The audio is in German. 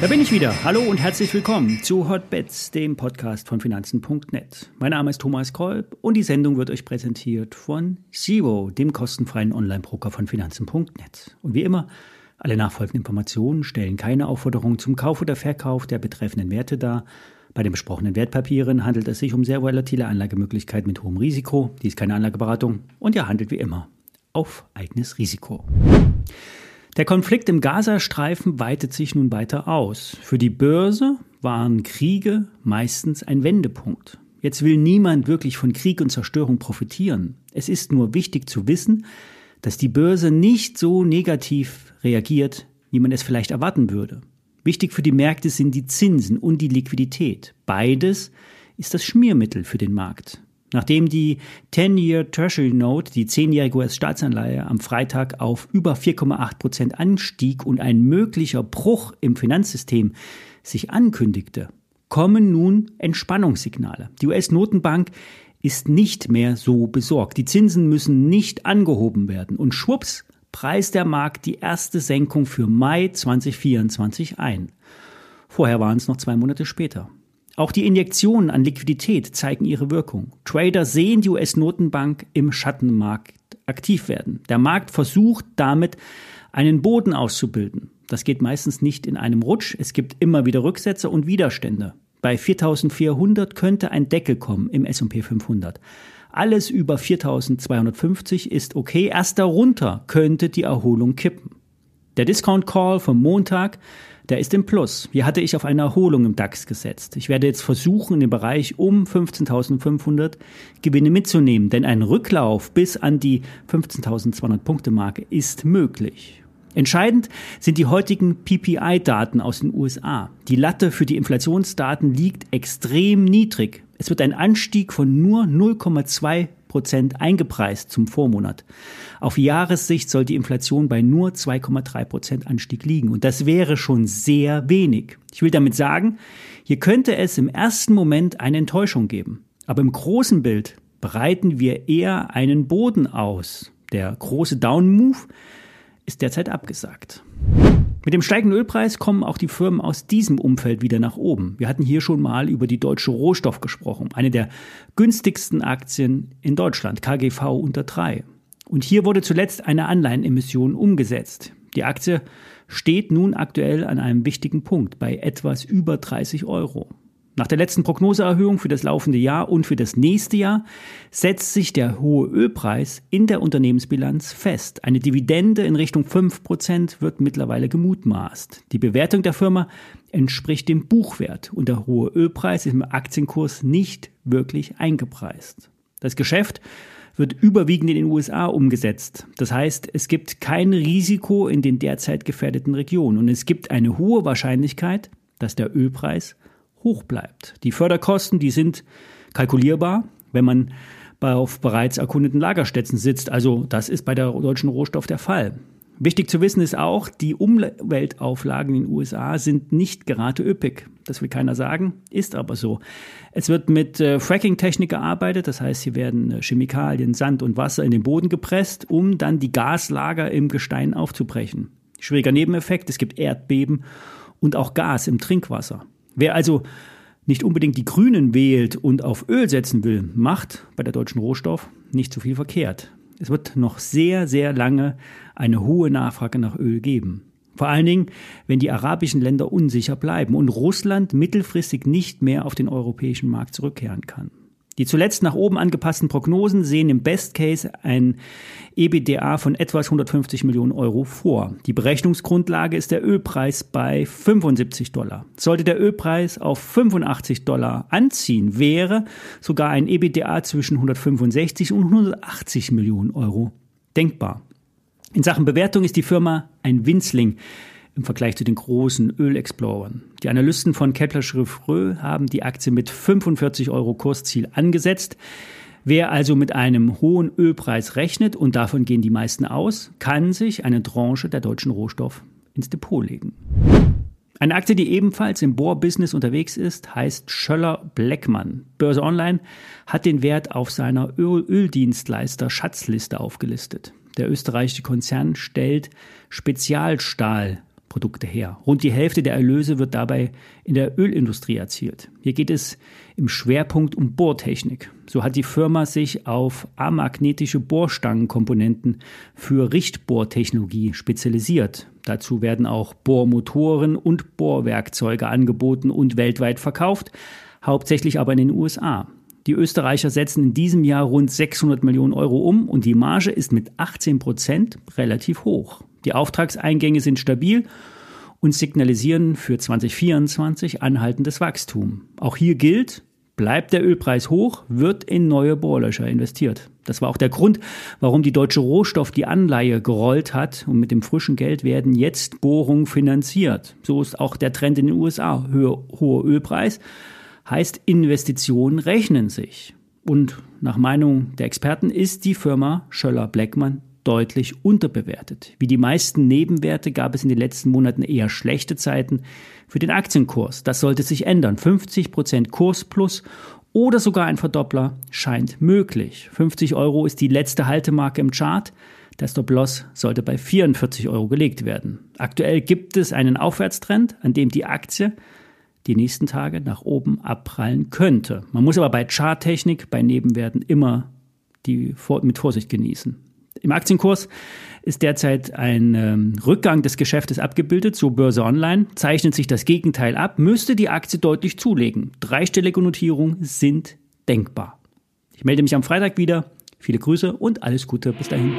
Da bin ich wieder. Hallo und herzlich willkommen zu Hotbets, dem Podcast von Finanzen.net. Mein Name ist Thomas Kolb und die Sendung wird euch präsentiert von Zero, dem kostenfreien Online-Broker von Finanzen.net. Und wie immer, alle nachfolgenden Informationen stellen keine Aufforderung zum Kauf oder Verkauf der betreffenden Werte dar. Bei den besprochenen Wertpapieren handelt es sich um sehr volatile Anlagemöglichkeiten mit hohem Risiko. Dies ist keine Anlageberatung und ihr handelt wie immer auf eigenes Risiko. Der Konflikt im Gazastreifen weitet sich nun weiter aus. Für die Börse waren Kriege meistens ein Wendepunkt. Jetzt will niemand wirklich von Krieg und Zerstörung profitieren. Es ist nur wichtig zu wissen, dass die Börse nicht so negativ reagiert, wie man es vielleicht erwarten würde. Wichtig für die Märkte sind die Zinsen und die Liquidität. Beides ist das Schmiermittel für den Markt. Nachdem die 10-Year Treasury Note, die 10-jährige US-Staatsanleihe, am Freitag auf über 4,8 Prozent anstieg und ein möglicher Bruch im Finanzsystem sich ankündigte, kommen nun Entspannungssignale. Die US-Notenbank ist nicht mehr so besorgt. Die Zinsen müssen nicht angehoben werden. Und schwupps, preist der Markt die erste Senkung für Mai 2024 ein. Vorher waren es noch zwei Monate später. Auch die Injektionen an Liquidität zeigen ihre Wirkung. Trader sehen die US-Notenbank im Schattenmarkt aktiv werden. Der Markt versucht damit, einen Boden auszubilden. Das geht meistens nicht in einem Rutsch. Es gibt immer wieder Rücksätze und Widerstände. Bei 4400 könnte ein Deckel kommen im S&P 500. Alles über 4250 ist okay. Erst darunter könnte die Erholung kippen. Der Discount Call vom Montag der ist im Plus. Hier hatte ich auf eine Erholung im DAX gesetzt. Ich werde jetzt versuchen, in dem Bereich um 15.500 Gewinne mitzunehmen, denn ein Rücklauf bis an die 15.200 Punkte Marke ist möglich. Entscheidend sind die heutigen PPI-Daten aus den USA. Die Latte für die Inflationsdaten liegt extrem niedrig. Es wird ein Anstieg von nur 0,2 Prozent eingepreist zum Vormonat. Auf Jahressicht soll die Inflation bei nur 2,3 Prozent Anstieg liegen. Und das wäre schon sehr wenig. Ich will damit sagen, hier könnte es im ersten Moment eine Enttäuschung geben. Aber im großen Bild bereiten wir eher einen Boden aus. Der große Down-Move ist derzeit abgesagt. Mit dem steigenden Ölpreis kommen auch die Firmen aus diesem Umfeld wieder nach oben. Wir hatten hier schon mal über die Deutsche Rohstoff gesprochen, eine der günstigsten Aktien in Deutschland, KGV unter drei. Und hier wurde zuletzt eine Anleihenemission umgesetzt. Die Aktie steht nun aktuell an einem wichtigen Punkt bei etwas über 30 Euro. Nach der letzten Prognoseerhöhung für das laufende Jahr und für das nächste Jahr setzt sich der hohe Ölpreis in der Unternehmensbilanz fest. Eine Dividende in Richtung 5% wird mittlerweile gemutmaßt. Die Bewertung der Firma entspricht dem Buchwert und der hohe Ölpreis ist im Aktienkurs nicht wirklich eingepreist. Das Geschäft wird überwiegend in den USA umgesetzt. Das heißt, es gibt kein Risiko in den derzeit gefährdeten Regionen und es gibt eine hohe Wahrscheinlichkeit, dass der Ölpreis hoch bleibt. Die Förderkosten, die sind kalkulierbar, wenn man auf bereits erkundeten Lagerstätten sitzt. Also das ist bei der deutschen Rohstoff der Fall. Wichtig zu wissen ist auch, die Umweltauflagen in den USA sind nicht gerade üppig. Das will keiner sagen, ist aber so. Es wird mit äh, Fracking-Technik gearbeitet, das heißt, hier werden äh, Chemikalien, Sand und Wasser in den Boden gepresst, um dann die Gaslager im Gestein aufzubrechen. Schwieriger Nebeneffekt, es gibt Erdbeben und auch Gas im Trinkwasser. Wer also nicht unbedingt die Grünen wählt und auf Öl setzen will, macht bei der deutschen Rohstoff nicht so viel verkehrt. Es wird noch sehr, sehr lange eine hohe Nachfrage nach Öl geben. Vor allen Dingen, wenn die arabischen Länder unsicher bleiben und Russland mittelfristig nicht mehr auf den europäischen Markt zurückkehren kann. Die zuletzt nach oben angepassten Prognosen sehen im Best Case ein EBITDA von etwas 150 Millionen Euro vor. Die Berechnungsgrundlage ist der Ölpreis bei 75 Dollar. Sollte der Ölpreis auf 85 Dollar anziehen, wäre sogar ein EBITDA zwischen 165 und 180 Millionen Euro denkbar. In Sachen Bewertung ist die Firma ein Winzling im Vergleich zu den großen Ölexplorern. Die Analysten von Kepler Chevreux haben die Aktie mit 45 Euro Kursziel angesetzt. Wer also mit einem hohen Ölpreis rechnet, und davon gehen die meisten aus, kann sich eine Tranche der deutschen Rohstoff ins Depot legen. Eine Aktie, die ebenfalls im Bohrbusiness unterwegs ist, heißt Schöller Bleckmann. Börse Online hat den Wert auf seiner Öl Öldienstleister Schatzliste aufgelistet. Der österreichische Konzern stellt Spezialstahl Produkte her. Rund die Hälfte der Erlöse wird dabei in der Ölindustrie erzielt. Hier geht es im Schwerpunkt um Bohrtechnik. So hat die Firma sich auf amagnetische Bohrstangenkomponenten für Richtbohrtechnologie spezialisiert. Dazu werden auch Bohrmotoren und Bohrwerkzeuge angeboten und weltweit verkauft, hauptsächlich aber in den USA. Die Österreicher setzen in diesem Jahr rund 600 Millionen Euro um und die Marge ist mit 18 Prozent relativ hoch. Die Auftragseingänge sind stabil und signalisieren für 2024 anhaltendes Wachstum. Auch hier gilt, bleibt der Ölpreis hoch, wird in neue Bohrlöcher investiert. Das war auch der Grund, warum die Deutsche Rohstoff die Anleihe gerollt hat und mit dem frischen Geld werden jetzt Bohrungen finanziert. So ist auch der Trend in den USA. Höhe, hoher Ölpreis heißt Investitionen rechnen sich. Und nach Meinung der Experten ist die Firma Schöller Blackman deutlich unterbewertet. Wie die meisten Nebenwerte gab es in den letzten Monaten eher schlechte Zeiten für den Aktienkurs. Das sollte sich ändern. 50 Prozent Kurs plus oder sogar ein Verdoppler scheint möglich. 50 Euro ist die letzte Haltemarke im Chart. Der Stop-Loss sollte bei 44 Euro gelegt werden. Aktuell gibt es einen Aufwärtstrend, an dem die Aktie die nächsten Tage nach oben abprallen könnte. Man muss aber bei Charttechnik, bei Nebenwerten immer die mit Vorsicht genießen. Im Aktienkurs ist derzeit ein ähm, Rückgang des Geschäftes abgebildet, so Börse Online. Zeichnet sich das Gegenteil ab, müsste die Aktie deutlich zulegen. Dreistellige Notierungen sind denkbar. Ich melde mich am Freitag wieder. Viele Grüße und alles Gute bis dahin.